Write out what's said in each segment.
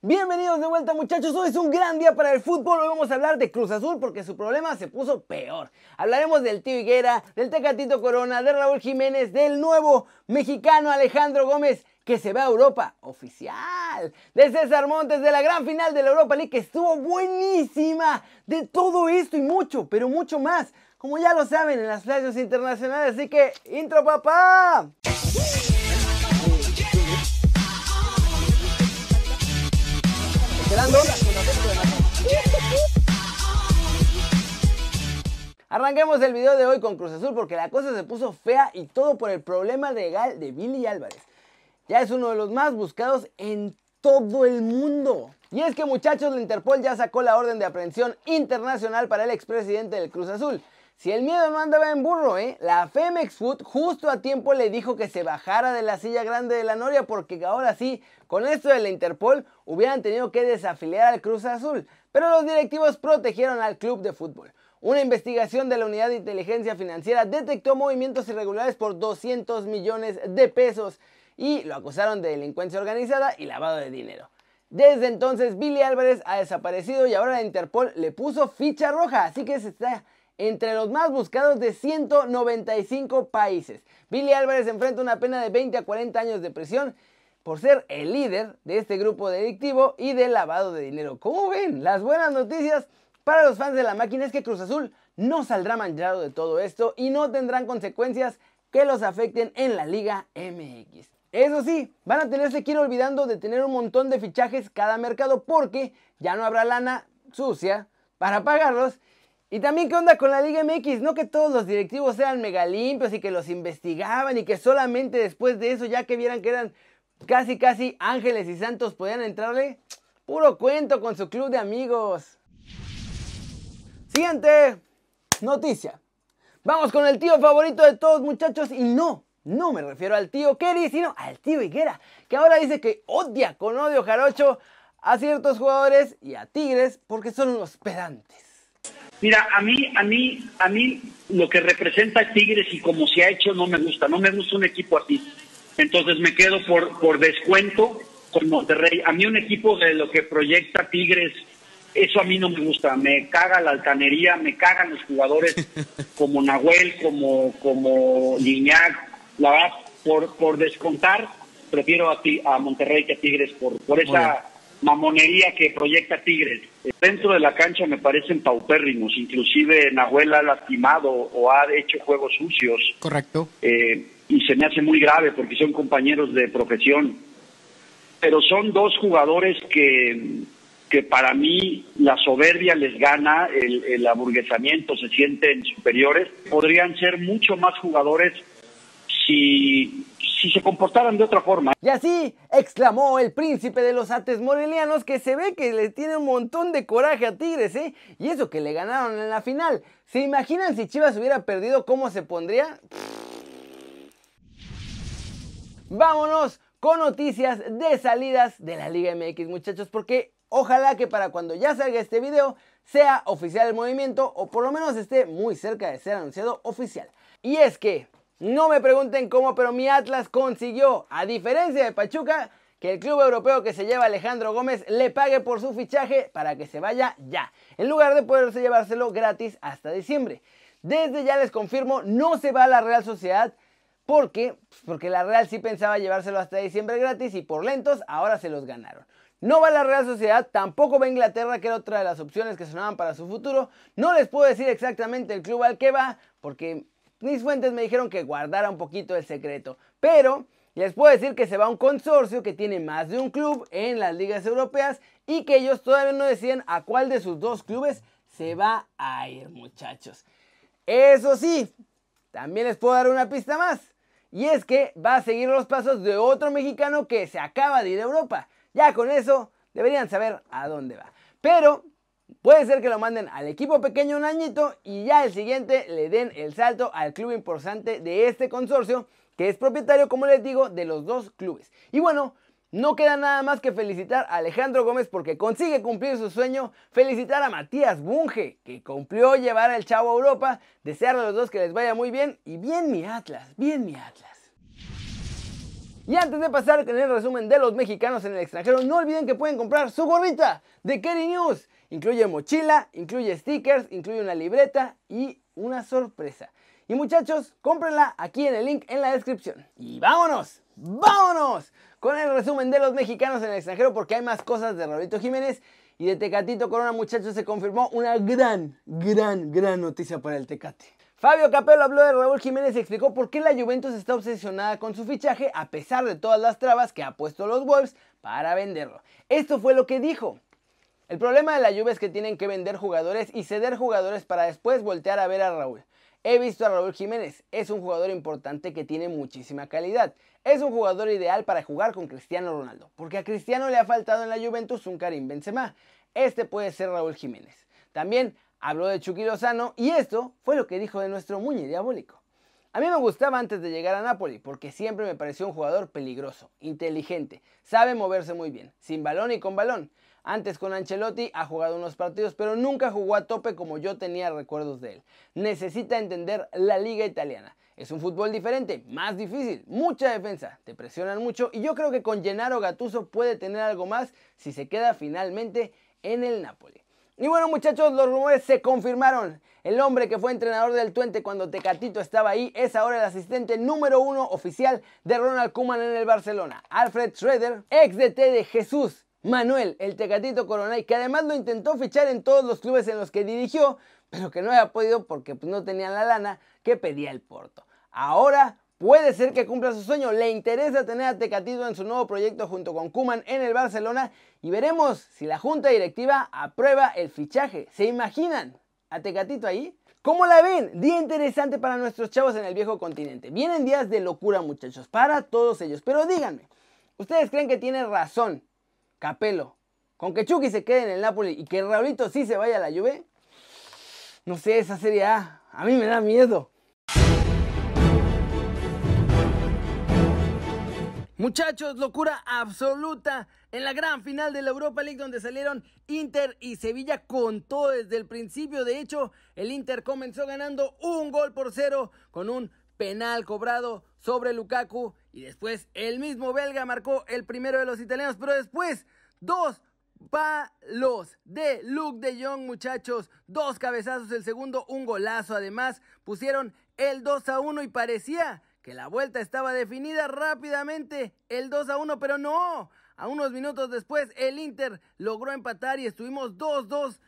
Bienvenidos de vuelta muchachos, hoy es un gran día para el fútbol, hoy vamos a hablar de Cruz Azul porque su problema se puso peor. Hablaremos del tío Higuera, del Tecatito Corona, de Raúl Jiménez, del nuevo mexicano Alejandro Gómez que se va a Europa, oficial, de César Montes, de la gran final de la Europa League que estuvo buenísima, de todo esto y mucho, pero mucho más, como ya lo saben en las playas internacionales, así que intro papá. Arranquemos el video de hoy con Cruz Azul porque la cosa se puso fea y todo por el problema legal de Billy Álvarez. Ya es uno de los más buscados en todo el mundo. Y es que muchachos, la Interpol ya sacó la orden de aprehensión internacional para el expresidente del Cruz Azul. Si el miedo no andaba en burro, ¿eh? La Femex Food justo a tiempo le dijo que se bajara de la silla grande de la Noria porque ahora sí, con esto de la Interpol, hubieran tenido que desafiliar al Cruz Azul. Pero los directivos protegieron al club de fútbol. Una investigación de la Unidad de Inteligencia Financiera detectó movimientos irregulares por 200 millones de pesos y lo acusaron de delincuencia organizada y lavado de dinero. Desde entonces, Billy Álvarez ha desaparecido y ahora la Interpol le puso ficha roja, así que se está entre los más buscados de 195 países. Billy Álvarez enfrenta una pena de 20 a 40 años de prisión por ser el líder de este grupo delictivo y de lavado de dinero. ¿Cómo ven? Las buenas noticias para los fans de la máquina es que Cruz Azul no saldrá manchado de todo esto y no tendrán consecuencias que los afecten en la Liga MX. Eso sí, van a tenerse que ir olvidando de tener un montón de fichajes cada mercado porque ya no habrá lana sucia para pagarlos y también, ¿qué onda con la Liga MX? No que todos los directivos eran mega limpios y que los investigaban y que solamente después de eso, ya que vieran que eran casi casi ángeles y santos, podían entrarle. Puro cuento con su club de amigos. Siguiente noticia. Vamos con el tío favorito de todos muchachos y no, no me refiero al tío Kerry, sino al tío Higuera, que ahora dice que odia con odio jarocho a ciertos jugadores y a Tigres porque son unos pedantes. Mira, a mí, a mí, a mí lo que representa Tigres y como se ha hecho no me gusta, no me gusta un equipo así. Entonces me quedo por, por descuento con Monterrey. A mí un equipo de lo que proyecta Tigres, eso a mí no me gusta. Me caga la altanería, me cagan los jugadores como Nahuel, como, como Lignac. La verdad, por, por descontar, prefiero a, a Monterrey que a Tigres por, por esa mamonería que proyecta Tigres. Dentro de la cancha me parecen paupérrimos, inclusive Nahuel ha lastimado o ha hecho juegos sucios. Correcto. Eh, y se me hace muy grave porque son compañeros de profesión. Pero son dos jugadores que, que para mí la soberbia les gana, el, el aburguesamiento, se sienten superiores. Podrían ser mucho más jugadores si si se comportaran de otra forma. Y así exclamó el príncipe de los ates morelianos que se ve que le tiene un montón de coraje a Tigres, ¿eh? Y eso que le ganaron en la final. ¿Se imaginan si Chivas hubiera perdido cómo se pondría? Vámonos con noticias de salidas de la Liga MX, muchachos, porque ojalá que para cuando ya salga este video sea oficial el movimiento o por lo menos esté muy cerca de ser anunciado oficial. Y es que no me pregunten cómo, pero mi Atlas consiguió, a diferencia de Pachuca, que el club europeo que se lleva Alejandro Gómez le pague por su fichaje para que se vaya ya, en lugar de poderse llevárselo gratis hasta diciembre. Desde ya les confirmo, no se va a la Real Sociedad. porque Porque la Real sí pensaba llevárselo hasta diciembre gratis y por lentos ahora se los ganaron. No va a la Real Sociedad, tampoco va a Inglaterra, que era otra de las opciones que sonaban para su futuro. No les puedo decir exactamente el club al que va, porque mis fuentes me dijeron que guardara un poquito el secreto, pero les puedo decir que se va a un consorcio que tiene más de un club en las ligas europeas y que ellos todavía no decían a cuál de sus dos clubes se va a ir, muchachos. Eso sí, también les puedo dar una pista más. Y es que va a seguir los pasos de otro mexicano que se acaba de ir a Europa. Ya con eso deberían saber a dónde va. Pero Puede ser que lo manden al equipo pequeño un añito y ya el siguiente le den el salto al club importante de este consorcio, que es propietario, como les digo, de los dos clubes. Y bueno, no queda nada más que felicitar a Alejandro Gómez porque consigue cumplir su sueño, felicitar a Matías Bunge, que cumplió llevar al Chavo a Europa, desearle a los dos que les vaya muy bien y bien mi Atlas, bien mi Atlas. Y antes de pasar con el resumen de los mexicanos en el extranjero, no olviden que pueden comprar su gorrita de Kerry News. Incluye mochila, incluye stickers, incluye una libreta y una sorpresa. Y muchachos, cómprenla aquí en el link en la descripción. Y vámonos, vámonos con el resumen de los mexicanos en el extranjero porque hay más cosas de Raulito Jiménez y de Tecatito Corona, muchachos, se confirmó una gran, gran, gran noticia para el Tecate. Fabio Capello habló de Raúl Jiménez y explicó por qué la Juventus está obsesionada con su fichaje a pesar de todas las trabas que ha puesto los Wolves para venderlo. Esto fue lo que dijo. El problema de la Juve es que tienen que vender jugadores y ceder jugadores para después voltear a ver a Raúl. He visto a Raúl Jiménez, es un jugador importante que tiene muchísima calidad. Es un jugador ideal para jugar con Cristiano Ronaldo, porque a Cristiano le ha faltado en la Juventus un Karim Benzema. Este puede ser Raúl Jiménez. También habló de Chucky Lozano y esto fue lo que dijo de nuestro Muñe diabólico. A mí me gustaba antes de llegar a Napoli porque siempre me pareció un jugador peligroso, inteligente, sabe moverse muy bien, sin balón y con balón. Antes con Ancelotti ha jugado unos partidos, pero nunca jugó a tope como yo tenía recuerdos de él. Necesita entender la liga italiana. Es un fútbol diferente, más difícil, mucha defensa, te presionan mucho y yo creo que con Gennaro Gattuso puede tener algo más si se queda finalmente en el Napoli. Y bueno muchachos, los rumores se confirmaron. El hombre que fue entrenador del Twente cuando Tecatito estaba ahí es ahora el asistente número uno oficial de Ronald Koeman en el Barcelona. Alfred Schroeder, ex DT de Jesús Manuel, el Tecatito Coronay, que además lo intentó fichar en todos los clubes en los que dirigió, pero que no había podido porque pues, no tenían la lana que pedía el Porto. Ahora Puede ser que cumpla su sueño. Le interesa tener a Tecatito en su nuevo proyecto junto con Kuman en el Barcelona y veremos si la junta directiva aprueba el fichaje. ¿Se imaginan a Tecatito ahí? ¿Cómo la ven? Día interesante para nuestros chavos en el viejo continente. Vienen días de locura, muchachos, para todos ellos. Pero díganme, ¿ustedes creen que tiene razón Capelo con que Chucky se quede en el Napoli y que Raulito sí se vaya a la Juve? No sé, esa serie A, a mí me da miedo. Muchachos, locura absoluta en la gran final de la Europa League donde salieron Inter y Sevilla con todo desde el principio. De hecho, el Inter comenzó ganando un gol por cero con un penal cobrado sobre Lukaku y después el mismo belga marcó el primero de los italianos, pero después dos palos de Luke de Jong, muchachos. Dos cabezazos, el segundo, un golazo. Además, pusieron el 2 a 1 y parecía que la vuelta estaba definida rápidamente, el 2 a 1, pero no. A unos minutos después, el Inter logró empatar y estuvimos 2-2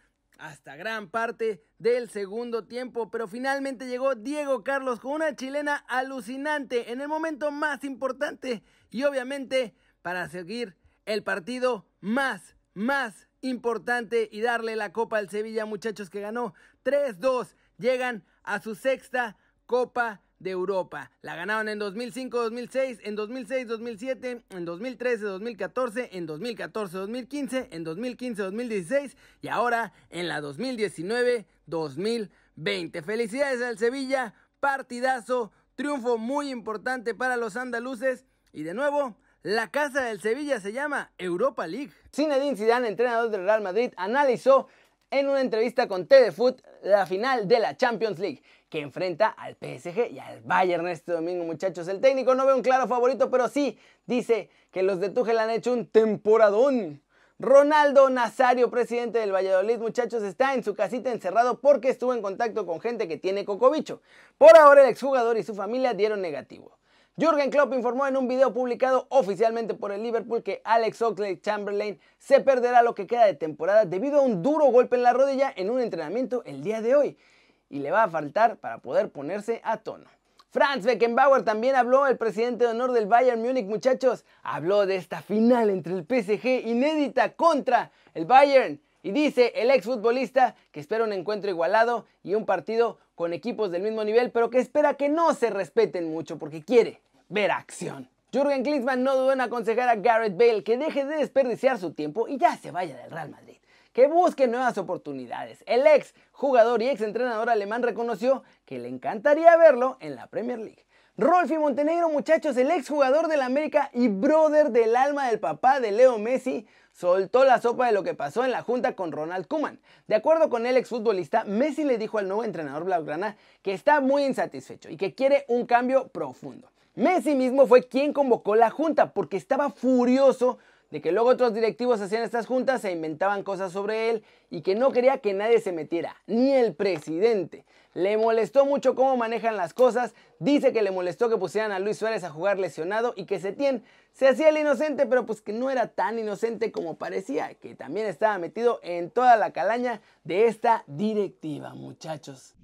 hasta gran parte del segundo tiempo, pero finalmente llegó Diego Carlos con una chilena alucinante en el momento más importante y obviamente para seguir el partido más, más importante y darle la copa al Sevilla, muchachos, que ganó 3-2. Llegan a su sexta copa de Europa. La ganaron en 2005-2006, en 2006-2007, en 2013-2014, en 2014-2015, en 2015-2016 y ahora en la 2019-2020. Felicidades al Sevilla, partidazo, triunfo muy importante para los andaluces y de nuevo la casa del Sevilla se llama Europa League. Zinedine Zidane, entrenador del Real Madrid, analizó en una entrevista con Foot la final de la Champions League que enfrenta al PSG y al Bayern este domingo, muchachos. El técnico no ve un claro favorito, pero sí dice que los de Tuchel han hecho un temporadón. Ronaldo Nazario, presidente del Valladolid, muchachos, está en su casita encerrado porque estuvo en contacto con gente que tiene cocobicho. Por ahora el exjugador y su familia dieron negativo. Jürgen Klopp informó en un video publicado oficialmente por el Liverpool que Alex Oxley Chamberlain se perderá lo que queda de temporada debido a un duro golpe en la rodilla en un entrenamiento el día de hoy y le va a faltar para poder ponerse a tono. Franz Beckenbauer también habló, el presidente de honor del Bayern Múnich, muchachos, habló de esta final entre el PSG inédita contra el Bayern. Y dice el exfutbolista que espera un encuentro igualado y un partido con equipos del mismo nivel, pero que espera que no se respeten mucho porque quiere ver acción. Jürgen Klinsmann no dudó en aconsejar a Garrett Bale que deje de desperdiciar su tiempo y ya se vaya del Real Madrid que busque nuevas oportunidades. El ex jugador y ex entrenador alemán reconoció que le encantaría verlo en la Premier League. Rolfi Montenegro, muchachos, el ex jugador del América y brother del alma del papá de Leo Messi, soltó la sopa de lo que pasó en la junta con Ronald Koeman. De acuerdo con el exfutbolista, Messi le dijo al nuevo entrenador blaugrana que está muy insatisfecho y que quiere un cambio profundo. Messi mismo fue quien convocó la junta porque estaba furioso de que luego otros directivos hacían estas juntas e inventaban cosas sobre él y que no quería que nadie se metiera, ni el presidente. Le molestó mucho cómo manejan las cosas, dice que le molestó que pusieran a Luis Suárez a jugar lesionado y que Setién se hacía el inocente, pero pues que no era tan inocente como parecía, que también estaba metido en toda la calaña de esta directiva, muchachos.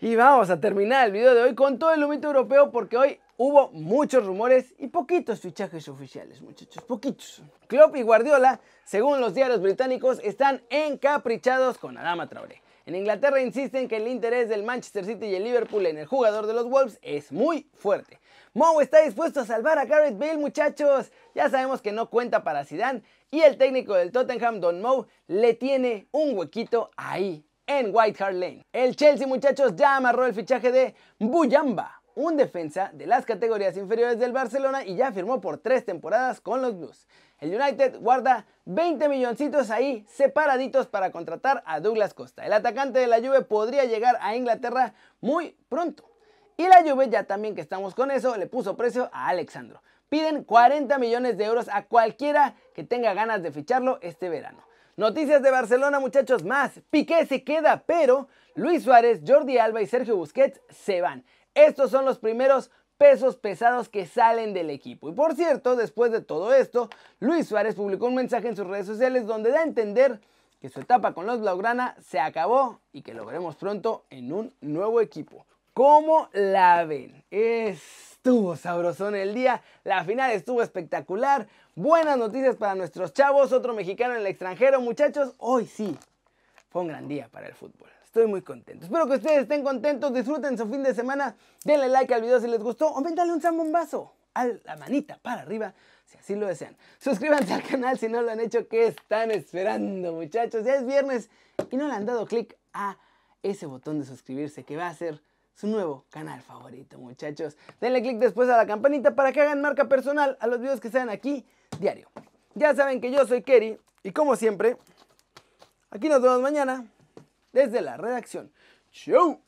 Y vamos a terminar el video de hoy con todo el humito europeo porque hoy hubo muchos rumores y poquitos fichajes oficiales, muchachos, poquitos. Klopp y Guardiola, según los diarios británicos, están encaprichados con Adama Traoré. En Inglaterra insisten que el interés del Manchester City y el Liverpool en el jugador de los Wolves es muy fuerte. Mou está dispuesto a salvar a Gareth Bale, muchachos. Ya sabemos que no cuenta para Zidane y el técnico del Tottenham, Don Moe, le tiene un huequito ahí en White Hart Lane. El Chelsea, muchachos, ya amarró el fichaje de Buyamba, un defensa de las categorías inferiores del Barcelona y ya firmó por tres temporadas con los Blues. El United guarda 20 milloncitos ahí separaditos para contratar a Douglas Costa. El atacante de la Juve podría llegar a Inglaterra muy pronto. Y la Juve, ya también que estamos con eso, le puso precio a Alexandro. Piden 40 millones de euros a cualquiera que tenga ganas de ficharlo este verano. Noticias de Barcelona, muchachos, más. Piqué se queda, pero Luis Suárez, Jordi Alba y Sergio Busquets se van. Estos son los primeros pesos pesados que salen del equipo. Y por cierto, después de todo esto, Luis Suárez publicó un mensaje en sus redes sociales donde da a entender que su etapa con los Blaugrana se acabó y que lo veremos pronto en un nuevo equipo. ¿Cómo la ven? Estuvo sabrosón el día, la final estuvo espectacular, buenas noticias para nuestros chavos, otro mexicano en el extranjero, muchachos, hoy sí, fue un gran día para el fútbol. Estoy muy contento. Espero que ustedes estén contentos, disfruten su fin de semana, denle like al video si les gustó o véndale un zambombazo a la manita para arriba si así lo desean. Suscríbanse al canal si no lo han hecho, ¿qué están esperando muchachos? Ya es viernes y no le han dado clic a ese botón de suscribirse que va a ser su nuevo canal favorito, muchachos. Denle click después a la campanita para que hagan marca personal a los videos que sean aquí diario. Ya saben que yo soy Kerry y como siempre, aquí nos vemos mañana desde la redacción. ¡Chau!